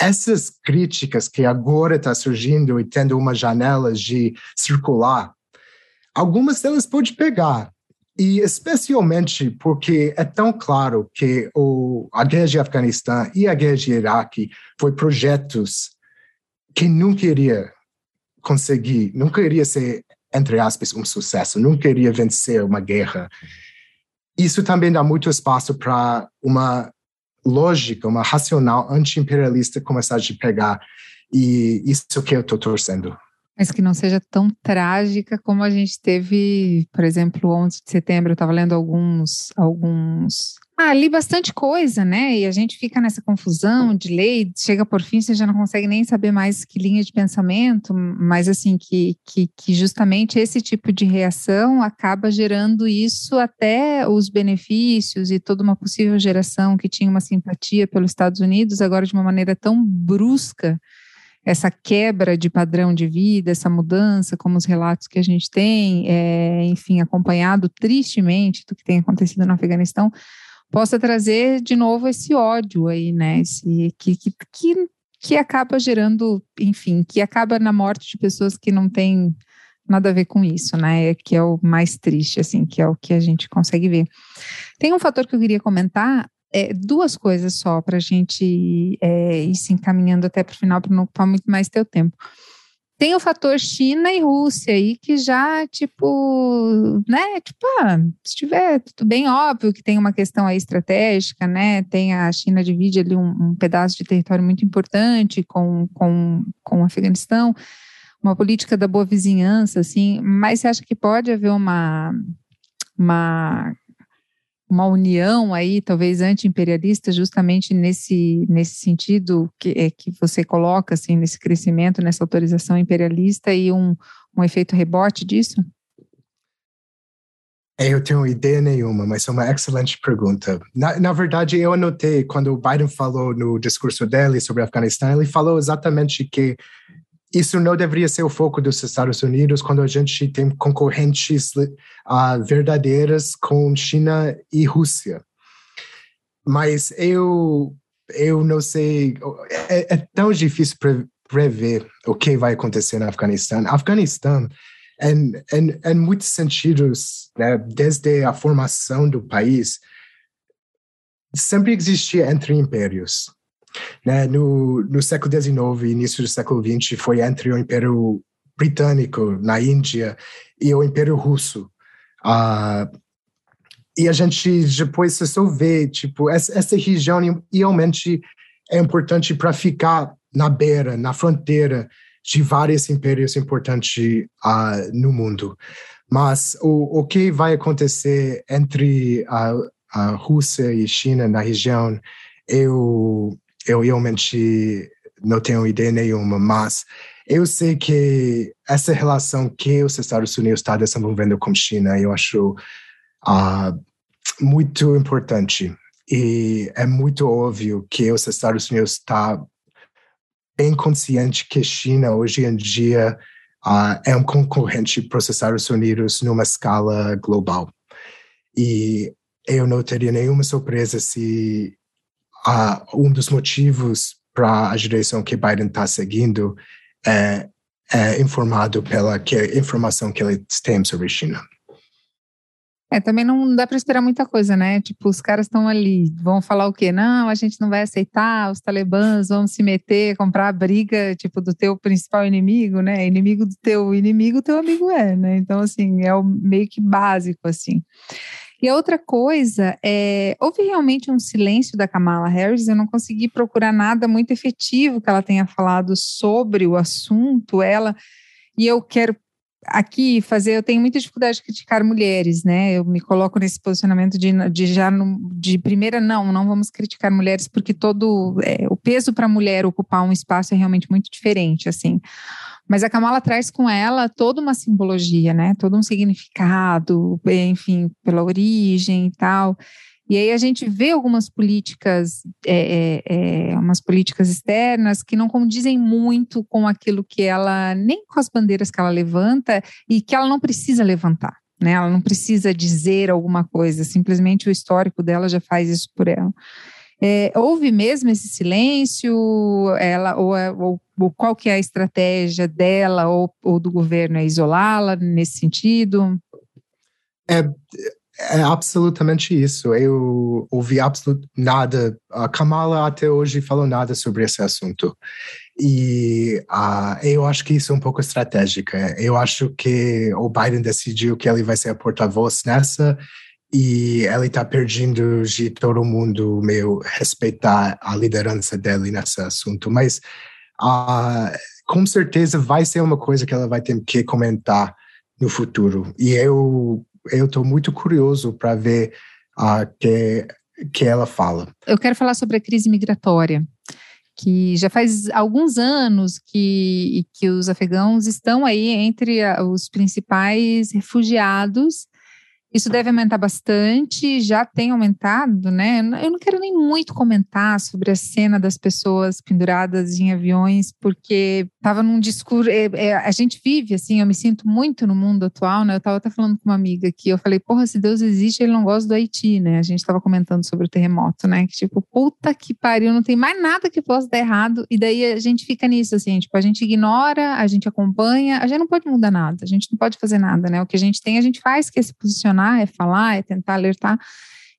essas críticas que agora está surgindo e tendo uma janela de circular, algumas delas pode pegar, e especialmente porque é tão claro que o, a guerra de Afeganistão e a guerra de Iraque foi projetos que nunca iria conseguir, nunca iria ser, entre aspas, um sucesso, nunca iria vencer uma guerra. Isso também dá muito espaço para uma lógica, uma racional anti-imperialista começar a pegar. E isso que eu estou torcendo
mas que não seja tão trágica como a gente teve, por exemplo, 11 de setembro, eu estava lendo alguns, alguns ah, li bastante coisa, né? E a gente fica nessa confusão de lei, chega por fim, você já não consegue nem saber mais que linha de pensamento, mas assim, que, que, que justamente esse tipo de reação acaba gerando isso até os benefícios e toda uma possível geração que tinha uma simpatia pelos Estados Unidos, agora de uma maneira tão brusca essa quebra de padrão de vida, essa mudança, como os relatos que a gente tem, é, enfim, acompanhado tristemente do que tem acontecido no Afeganistão, possa trazer de novo esse ódio aí, né? Esse, que, que, que, que acaba gerando, enfim, que acaba na morte de pessoas que não têm nada a ver com isso, né? Que é o mais triste, assim, que é o que a gente consegue ver. Tem um fator que eu queria comentar, é, duas coisas só para a gente é, ir se encaminhando até para o final, para não ocupar muito mais teu tempo. Tem o fator China e Rússia aí que já, tipo, né, tipo, ah, se tiver tudo bem óbvio que tem uma questão aí estratégica, né, tem a China divide ali um, um pedaço de território muito importante com, com, com o Afeganistão, uma política da boa vizinhança, assim, mas você acha que pode haver uma, uma uma união aí, talvez anti-imperialista, justamente nesse, nesse sentido que, é, que você coloca, assim, nesse crescimento, nessa autorização imperialista e um, um efeito rebote disso?
É, eu tenho ideia nenhuma, mas é uma excelente pergunta. Na, na verdade, eu anotei quando o Biden falou no discurso dele sobre o Afeganistão, ele falou exatamente que isso não deveria ser o foco dos Estados Unidos quando a gente tem concorrentes uh, verdadeiras com China e Rússia. Mas eu, eu não sei, é, é tão difícil pre prever o que vai acontecer no Afeganistão. Afeganistão, em, em, em muitos sentidos, né, desde a formação do país, sempre existia entre impérios. Né? No, no século XIX início do século XX foi entre o Império Britânico na Índia e o Império Russo. Uh, e a gente depois só vê, tipo, essa, essa região realmente é importante para ficar na beira, na fronteira de vários impérios importantes uh, no mundo. Mas o, o que vai acontecer entre a, a Rússia e China na região, eu eu realmente não tenho ideia nenhuma, mas eu sei que essa relação que os Estados Unidos está desenvolvendo com a China, eu acho uh, muito importante. E é muito óbvio que os Estados Unidos está bem consciente que a China, hoje em dia, uh, é um concorrente para os Estados Unidos numa escala global. E eu não teria nenhuma surpresa se uh, um dos motivos para a direção que Biden está seguindo é, é, informado pela que, informação que ele tem sobre China.
É, também não dá para esperar muita coisa, né? Tipo, os caras estão ali, vão falar o quê? Não, a gente não vai aceitar, os talibãs vão se meter, comprar a briga, tipo, do teu principal inimigo, né? Inimigo do teu inimigo, teu amigo é, né? Então, assim, é o meio que básico, assim. E a outra coisa é, houve realmente um silêncio da Kamala Harris, eu não consegui procurar nada muito efetivo que ela tenha falado sobre o assunto, ela, e eu quero aqui fazer, eu tenho muita dificuldade de criticar mulheres, né? Eu me coloco nesse posicionamento de, de já no, de primeira não, não vamos criticar mulheres porque todo é, o peso para a mulher ocupar um espaço é realmente muito diferente, assim. Mas a Kamala traz com ela toda uma simbologia, né? Todo um significado, enfim, pela origem e tal. E aí a gente vê algumas políticas, é, é, é, umas políticas externas que não condizem muito com aquilo que ela, nem com as bandeiras que ela levanta e que ela não precisa levantar. Né? Ela não precisa dizer alguma coisa, simplesmente o histórico dela já faz isso por ela. É, houve mesmo esse silêncio? Ela, ou, é, ou, ou, qual que é a estratégia dela ou, ou do governo? É isolá-la nesse sentido?
É, é absolutamente isso. Eu ouvi absolutamente nada. A Kamala até hoje falou nada sobre esse assunto. E uh, eu acho que isso é um pouco estratégica. Eu acho que o Biden decidiu que ele vai ser a porta-voz nessa e ele está perdendo de todo mundo meio respeitar a liderança dele nesse assunto. Mas uh, com certeza vai ser uma coisa que ela vai ter que comentar no futuro. E eu eu estou muito curioso para ver a uh, que que ela fala.
Eu quero falar sobre a crise migratória que já faz alguns anos que, que os afegãos estão aí entre os principais refugiados isso deve aumentar bastante, já tem aumentado, né? Eu não quero nem muito comentar sobre a cena das pessoas penduradas em aviões, porque estava num discurso. É, é, a gente vive assim, eu me sinto muito no mundo atual, né? Eu estava até falando com uma amiga aqui, eu falei, porra, se Deus existe, ele não gosta do Haiti, né? A gente estava comentando sobre o terremoto, né? Que tipo, puta que pariu, não tem mais nada que possa dar errado. E daí a gente fica nisso, assim, tipo, a gente ignora, a gente acompanha, a gente não pode mudar nada, a gente não pode fazer nada, né? O que a gente tem, a gente faz, que é se posicionar é falar, é tentar alertar.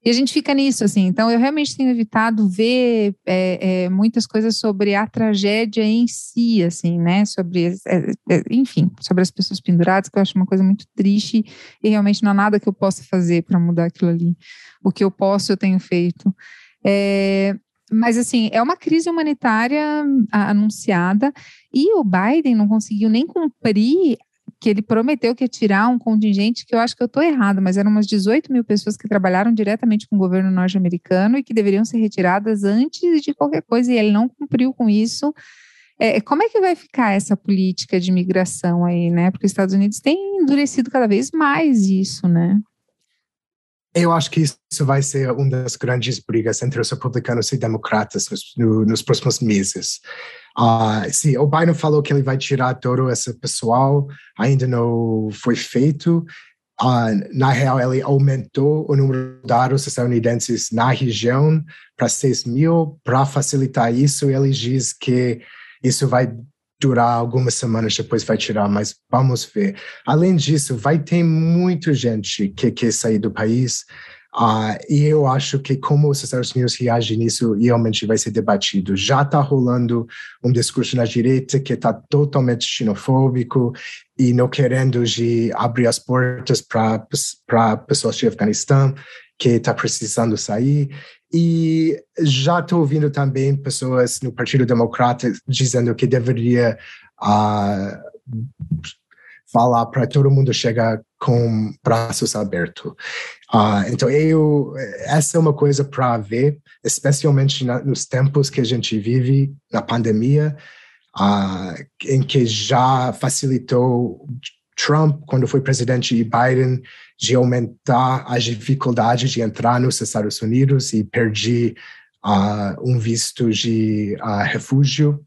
E a gente fica nisso, assim. Então, eu realmente tenho evitado ver é, é, muitas coisas sobre a tragédia em si, assim, né? Sobre, é, é, enfim, sobre as pessoas penduradas, que eu acho uma coisa muito triste e realmente não há nada que eu possa fazer para mudar aquilo ali. O que eu posso, eu tenho feito. É, mas, assim, é uma crise humanitária anunciada e o Biden não conseguiu nem cumprir que ele prometeu que ia tirar um contingente que eu acho que eu estou errado, mas eram umas 18 mil pessoas que trabalharam diretamente com o governo norte-americano e que deveriam ser retiradas antes de qualquer coisa, e ele não cumpriu com isso. É, como é que vai ficar essa política de imigração aí, né? Porque os Estados Unidos têm endurecido cada vez mais isso, né?
Eu acho que isso vai ser uma das grandes brigas entre os republicanos e democratas nos, no, nos próximos meses. Uh, sim, o Biden falou que ele vai tirar todo esse pessoal, ainda não foi feito. Uh, na real, ele aumentou o número de dados estadunidenses na região para 6 mil. Para facilitar isso, ele diz que isso vai durar algumas semanas, depois vai tirar, mas vamos ver. Além disso, vai ter muita gente que quer sair do país. Uh, e eu acho que como os Estados Unidos reagem nisso realmente vai ser debatido. Já está rolando um discurso na direita que está totalmente xenofóbico e não querendo de abrir as portas para pessoas de Afeganistão que está precisando sair. E já estou ouvindo também pessoas no Partido Democrata dizendo que deveria uh, falar para todo mundo chegar com braços abertos. Uh, então, eu, essa é uma coisa para ver, especialmente na, nos tempos que a gente vive, na pandemia, uh, em que já facilitou Trump, quando foi presidente, e Biden, de aumentar as dificuldades de entrar nos Estados Unidos e perder uh, um visto de refúgio.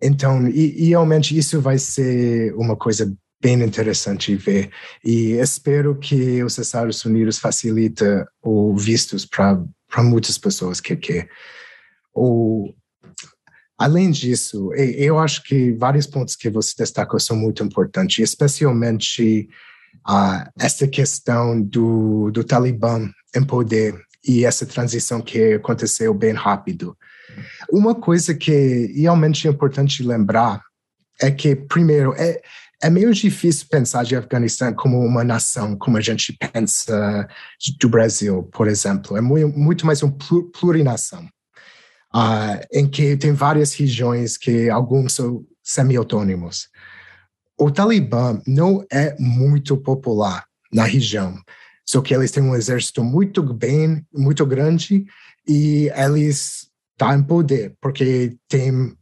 Então, e, e realmente isso vai ser uma coisa bem interessante ver. E espero que os Estados Unidos facilite o vistos para muitas pessoas que quer. O, além disso, eu acho que vários pontos que você destacou são muito importantes, especialmente uh, essa questão do, do Talibã em poder e essa transição que aconteceu bem rápido. Uma coisa que realmente é importante lembrar é que, primeiro, é, é meio difícil pensar de Afeganistão como uma nação, como a gente pensa do Brasil, por exemplo. É muito, mais uma plurinação, uh, em que tem várias regiões que alguns são semi-autônomos. O Talibã não é muito popular na região, só que eles têm um exército muito bem, muito grande e eles estão em poder, porque tem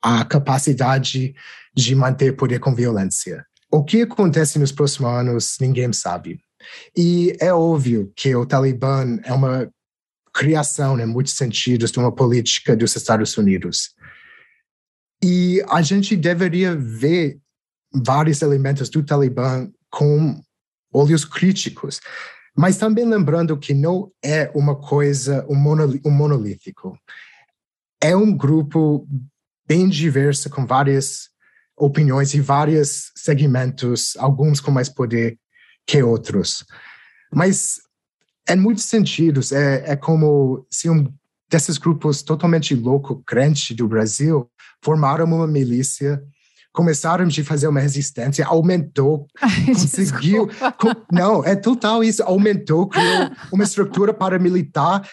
a capacidade de manter poder com violência. O que acontece nos próximos anos, ninguém sabe. E é óbvio que o Talibã é uma criação, em muitos sentidos, de uma política dos Estados Unidos. E a gente deveria ver vários elementos do Talibã com olhos críticos, mas também lembrando que não é uma coisa, um, um monolítico. É um grupo bem diverso, com várias opiniões e vários segmentos, alguns com mais poder que outros. Mas, em muitos sentidos, é, é como se um desses grupos totalmente louco, crente do Brasil, formaram uma milícia começaram a fazer uma resistência, aumentou, Ai, conseguiu. Com, não, é total isso. Aumentou, criou uma estrutura paramilitar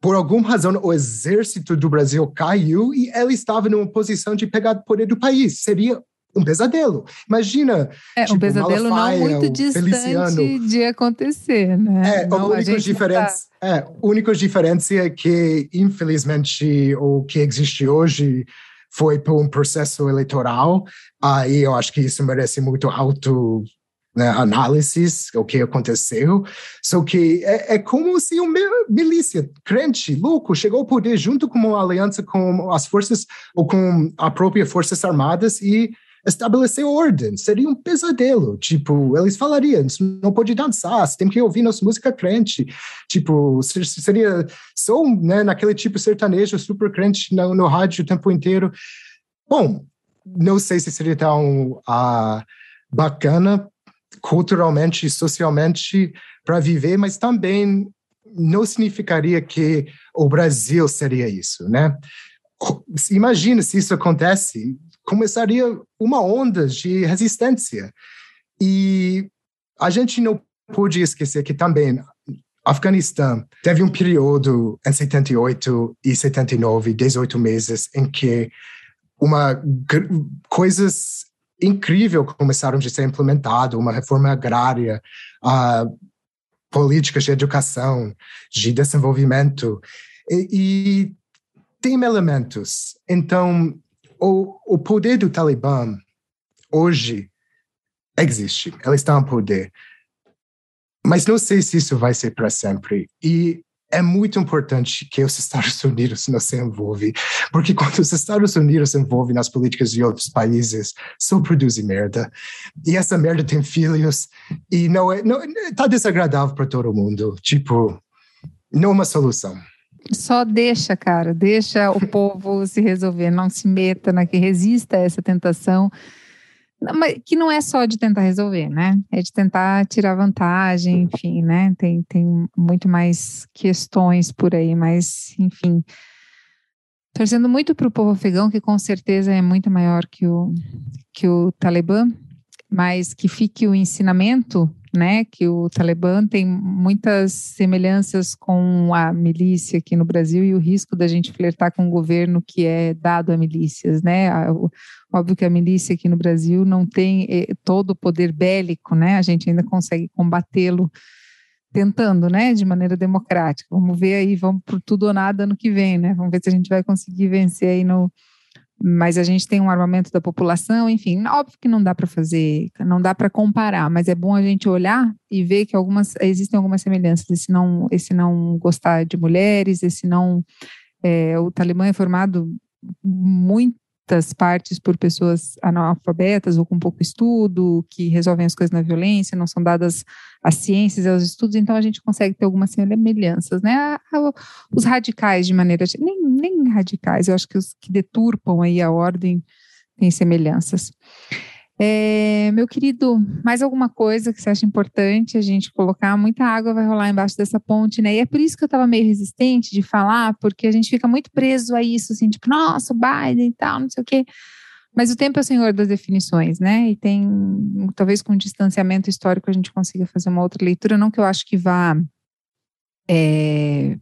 por alguma razão, o exército do Brasil caiu e ele estava numa posição de pegar o poder do país. Seria um pesadelo. Imagina.
É tipo, um pesadelo Malafaia, não muito distante Feliciano. de acontecer, né?
É, não, a única diferença, tá... é, a única diferença é que, infelizmente, o que existe hoje foi por um processo eleitoral, aí eu acho que isso merece muito auto né, análises, o que aconteceu. Só que é, é como se uma milícia crente, louco, chegou ao poder junto com uma aliança com as forças, ou com a própria Forças Armadas e estabeleceu ordem. Seria um pesadelo. Tipo, eles falariam, não pode dançar, você tem que ouvir nossa música crente. Tipo, seria só né, naquele tipo sertanejo super crente no, no rádio o tempo inteiro. Bom, não sei se seria tão uh, bacana culturalmente e socialmente para viver, mas também não significaria que o Brasil seria isso, né? Imagina se isso acontece, começaria uma onda de resistência. E a gente não pode esquecer que também Afeganistão teve um período em 78 e 79, 18 meses, em que uma coisas incrível começaram a ser implementado, uma reforma agrária, políticas de educação, de desenvolvimento, e, e tem elementos. Então, o, o poder do Talibã hoje existe, ela está no poder. Mas não sei se isso vai ser para sempre. E é muito importante que os Estados Unidos não se envolvem, porque quando os Estados Unidos se envolvem nas políticas de outros países, só produzem merda. E essa merda tem filhos e não é, não, tá desagradável para todo mundo. Tipo, não é uma solução.
Só deixa, cara, deixa o povo se resolver, não se meta na que resista a essa tentação que não é só de tentar resolver, né? É de tentar tirar vantagem, enfim, né? Tem, tem muito mais questões por aí, mas, enfim. Torcendo muito para o povo afegão, que com certeza é muito maior que o, que o Talibã, mas que fique o ensinamento né, que o Talibã tem muitas semelhanças com a milícia aqui no Brasil e o risco da gente flertar com um governo que é dado a milícias, né? Óbvio que a milícia aqui no Brasil não tem eh, todo o poder bélico, né? A gente ainda consegue combatê-lo tentando, né, de maneira democrática. Vamos ver aí, vamos por tudo ou nada no que vem, né? Vamos ver se a gente vai conseguir vencer aí no mas a gente tem um armamento da população, enfim, óbvio que não dá para fazer, não dá para comparar, mas é bom a gente olhar e ver que algumas existem algumas semelhanças. Esse não, esse não gostar de mulheres, esse não, é, o Talibã é formado muito muitas partes por pessoas analfabetas ou com pouco estudo, que resolvem as coisas na violência, não são dadas as ciências e aos estudos, então a gente consegue ter algumas semelhanças, né? Os radicais, de maneira. Nem, nem radicais, eu acho que os que deturpam aí a ordem têm semelhanças. É, meu querido, mais alguma coisa que você acha importante a gente colocar? Muita água vai rolar embaixo dessa ponte, né? E é por isso que eu estava meio resistente de falar, porque a gente fica muito preso a isso, assim, tipo, nossa, Biden e tal, não sei o quê. Mas o tempo é o senhor das definições, né? E tem, talvez com distanciamento histórico, a gente consiga fazer uma outra leitura. Não que eu acho que vá é,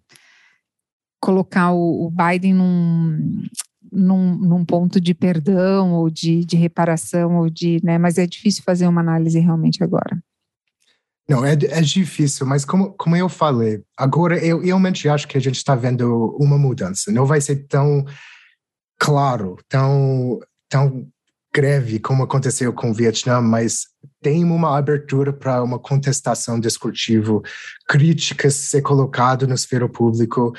colocar o, o Biden num, num, num, ponto de perdão ou de, de reparação, ou de, né? Mas é difícil fazer uma análise realmente agora.
Não, é, é difícil, mas como, como eu falei, agora eu realmente acho que a gente está vendo uma mudança. Não vai ser tão claro, tão, tão greve como aconteceu com o Vietnã, mas tem uma abertura para uma contestação discursiva, críticas ser colocado no esfero público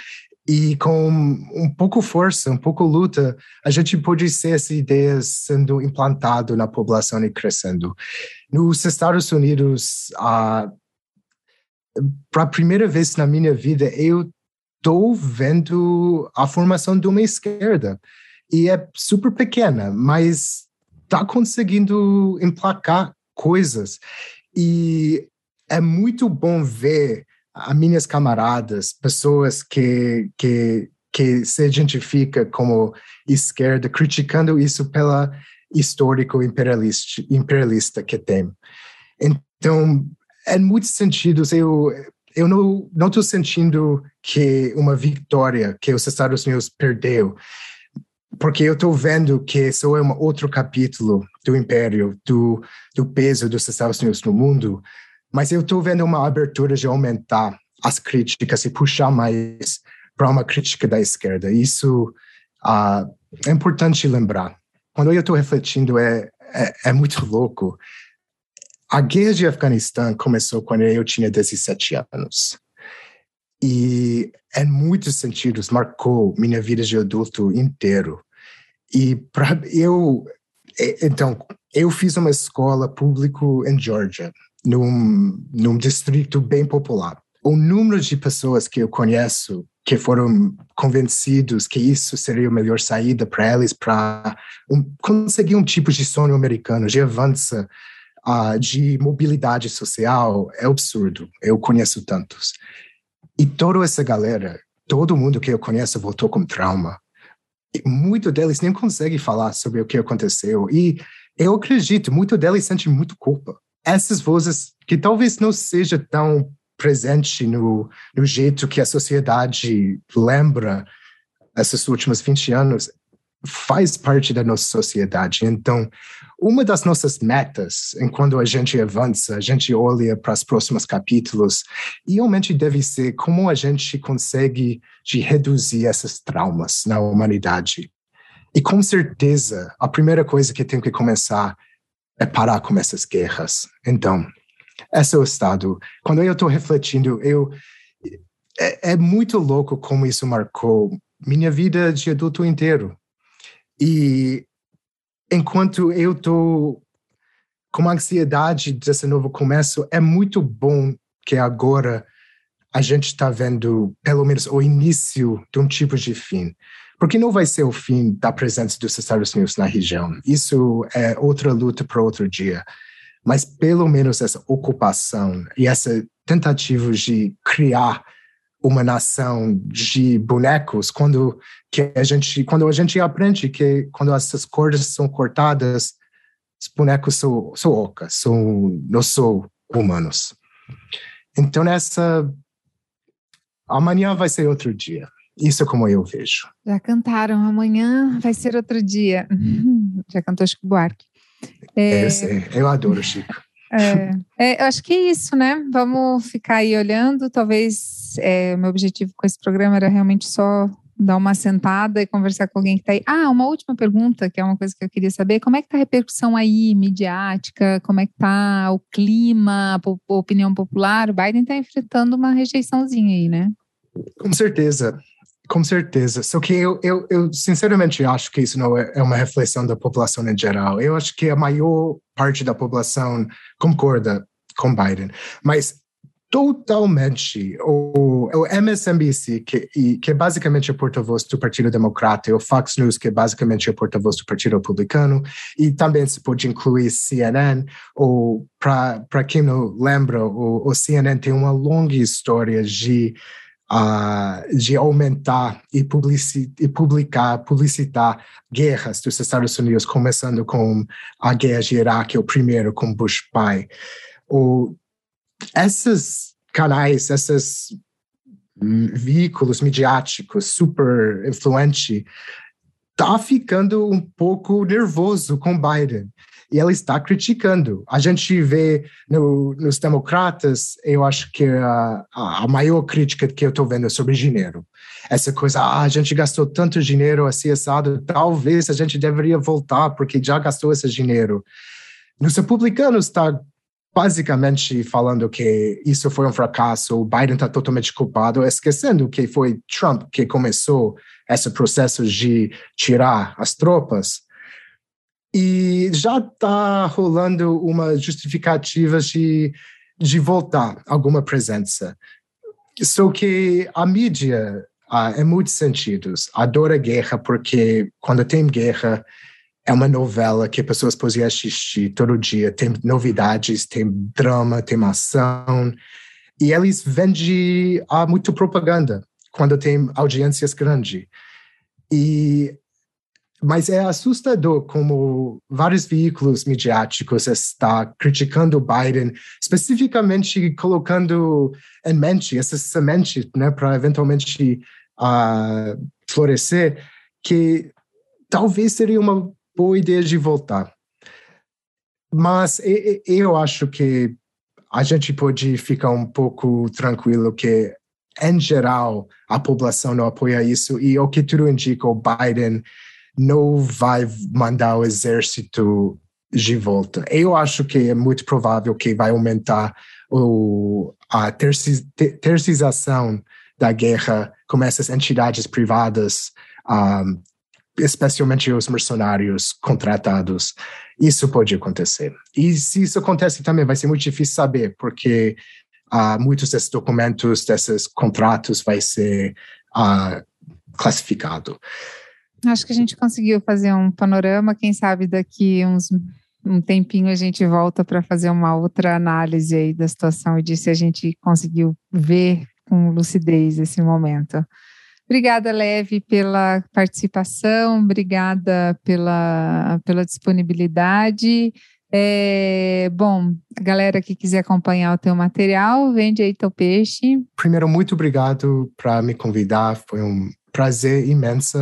e com um pouco força, um pouco luta, a gente pode ser essas ideias sendo implantado na população e crescendo. Nos Estados Unidos, uh, para a primeira vez na minha vida, eu estou vendo a formação de uma esquerda. E é super pequena, mas está conseguindo emplacar coisas. E é muito bom ver as minhas camaradas, pessoas que, que, que se identifica como esquerda, criticando isso pela histórico imperialista, imperialista que tem. Então, em muitos sentidos, eu, eu não estou sentindo que uma vitória que os Estados Unidos perdeu porque eu estou vendo que isso é um outro capítulo do império, do, do peso dos Estados Unidos no mundo, mas eu estou vendo uma abertura de aumentar as críticas e puxar mais para uma crítica da esquerda. Isso uh, é importante lembrar. Quando eu estou refletindo, é, é, é muito louco. A guerra de Afeganistão começou quando eu tinha 17 anos. E, em muitos sentidos, marcou minha vida de adulto inteiro. E para eu, então, eu fiz uma escola pública em Georgia, num, num distrito bem popular. O número de pessoas que eu conheço que foram convencidos que isso seria a melhor saída para eles para um, conseguir um tipo de sonho americano, de avanço, uh, de mobilidade social, é absurdo. Eu conheço tantos. E toda essa galera, todo mundo que eu conheço voltou com trauma muito deles nem consegue falar sobre o que aconteceu. E eu acredito, muito deles sentem muito culpa. Essas vozes que talvez não seja tão presente no, no jeito que a sociedade lembra esses últimos 20 anos, faz parte da nossa sociedade. Então, uma das nossas metas, enquanto a gente avança, a gente olha para os próximos capítulos, realmente deve ser como a gente consegue de reduzir esses traumas na humanidade. E com certeza, a primeira coisa que tem que começar é parar com essas guerras. Então, esse é o estado. Quando eu estou refletindo, eu é, é muito louco como isso marcou minha vida de adulto inteiro. E enquanto eu estou com ansiedade desse novo começo, é muito bom que agora a gente está vendo, pelo menos, o início de um tipo de fim. Porque não vai ser o fim da presença dos Estados Unidos na região. Isso é outra luta para outro dia. Mas pelo menos essa ocupação e essa tentativa de criar uma nação de bonecos quando que a gente quando a gente aprende que quando essas cordas são cortadas os bonecos são, são ocas são não são humanos então nessa amanhã vai ser outro dia isso é como eu vejo
já cantaram amanhã vai ser outro dia já cantou Chico Buarque
é, eu sei eu adoro Chico
é, é, eu acho que é isso, né? Vamos ficar aí olhando. Talvez é, meu objetivo com esse programa era realmente só dar uma sentada e conversar com alguém que está aí. Ah, uma última pergunta, que é uma coisa que eu queria saber. Como é que está a repercussão aí, midiática? Como é que está o clima, a, a opinião popular? O Biden está enfrentando uma rejeiçãozinha aí, né?
Com certeza. Com certeza. Só que eu, eu, eu, sinceramente acho que isso não é, é uma reflexão da população em geral. Eu acho que a maior parte da população concorda com Biden. Mas totalmente o, o MSNBC, que, que é basicamente o porta-voz do Partido Democrata, e o Fox News, que é basicamente o porta-voz do Partido Republicano, e também se pode incluir CNN, ou para quem não lembra, o, o CNN tem uma longa história de uh, de aumentar e, publici e publicar, publicitar guerras dos Estados Unidos, começando com a guerra de Iraque, o primeiro com Bush pai. O, esses canais, esses veículos midiáticos super influentes, tá ficando um pouco nervoso com Biden e ela está criticando. A gente vê no, nos democratas, eu acho que a, a maior crítica que eu estou vendo é sobre dinheiro. Essa coisa, ah, a gente gastou tanto dinheiro assim assado, talvez a gente deveria voltar porque já gastou esse dinheiro. Nos republicanos está basicamente falando que isso foi um fracasso, o Biden está totalmente culpado, esquecendo que foi Trump que começou esse processo de tirar as tropas. E já está rolando uma justificativa de, de voltar alguma presença. Só que a mídia, ah, em muitos sentidos, adora guerra porque quando tem guerra, é uma novela que pessoas podem assistir todo dia. Tem novidades, tem drama, tem ação. E eles vendem ah, muito propaganda quando tem audiências grandes. E mas é assustador como vários veículos midiáticos estão criticando Biden, especificamente colocando em mente essa semente né, para eventualmente uh, florescer, que talvez seria uma boa ideia de voltar. Mas eu acho que a gente pode ficar um pouco tranquilo que, em geral, a população não apoia isso e o que tudo indica, o Biden não vai mandar o exército de volta. Eu acho que é muito provável que vai aumentar o, a terceirização da guerra com essas entidades privadas um, especialmente os mercenários contratados. Isso pode acontecer. E se isso acontece também, vai ser muito difícil saber, porque uh, muitos desses documentos, desses contratos, vai ser uh, classificado.
Acho que a gente conseguiu fazer um panorama. Quem sabe daqui uns um tempinho a gente volta para fazer uma outra análise aí da situação e de se a gente conseguiu ver com lucidez esse momento. Obrigada, Leve, pela participação, obrigada pela, pela disponibilidade. É, bom, a galera que quiser acompanhar o teu material, vende aí teu peixe.
Primeiro, muito obrigado para me convidar, foi um prazer imenso.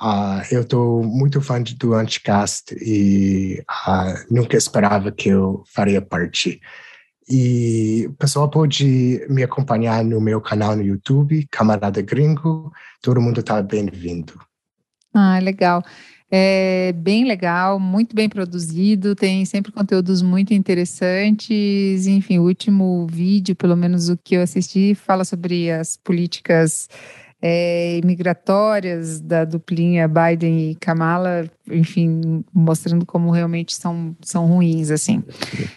Uh, eu estou muito fã do Anticast e uh, nunca esperava que eu faria parte. E o pessoal pode me acompanhar no meu canal no YouTube, Camarada Gringo. Todo mundo está bem-vindo.
Ah, legal. É bem legal, muito bem produzido, tem sempre conteúdos muito interessantes. Enfim, o último vídeo, pelo menos o que eu assisti, fala sobre as políticas é, migratórias da duplinha Biden e Kamala, enfim, mostrando como realmente são, são ruins, assim.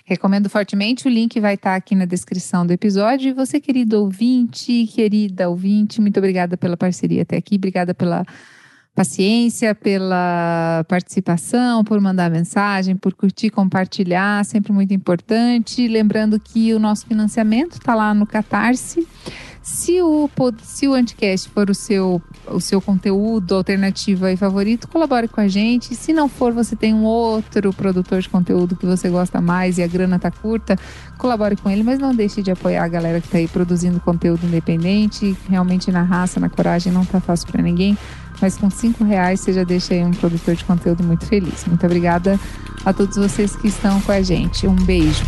Recomendo fortemente, o link vai estar aqui na descrição do episódio. E você, querido ouvinte, querida ouvinte, muito obrigada pela parceria até aqui, obrigada pela paciência, pela participação, por mandar mensagem, por curtir, compartilhar, sempre muito importante. Lembrando que o nosso financiamento está lá no Catarse. Se o, se o Anticast for o seu, o seu conteúdo alternativo e favorito, colabore com a gente. Se não for, você tem um outro produtor de conteúdo que você gosta mais e a grana tá curta, colabore com ele, mas não deixe de apoiar a galera que tá aí produzindo conteúdo independente. Realmente na raça, na coragem, não tá fácil para ninguém. Mas com cinco reais você já deixa aí um produtor de conteúdo muito feliz. Muito obrigada a todos vocês que estão com a gente. Um beijo.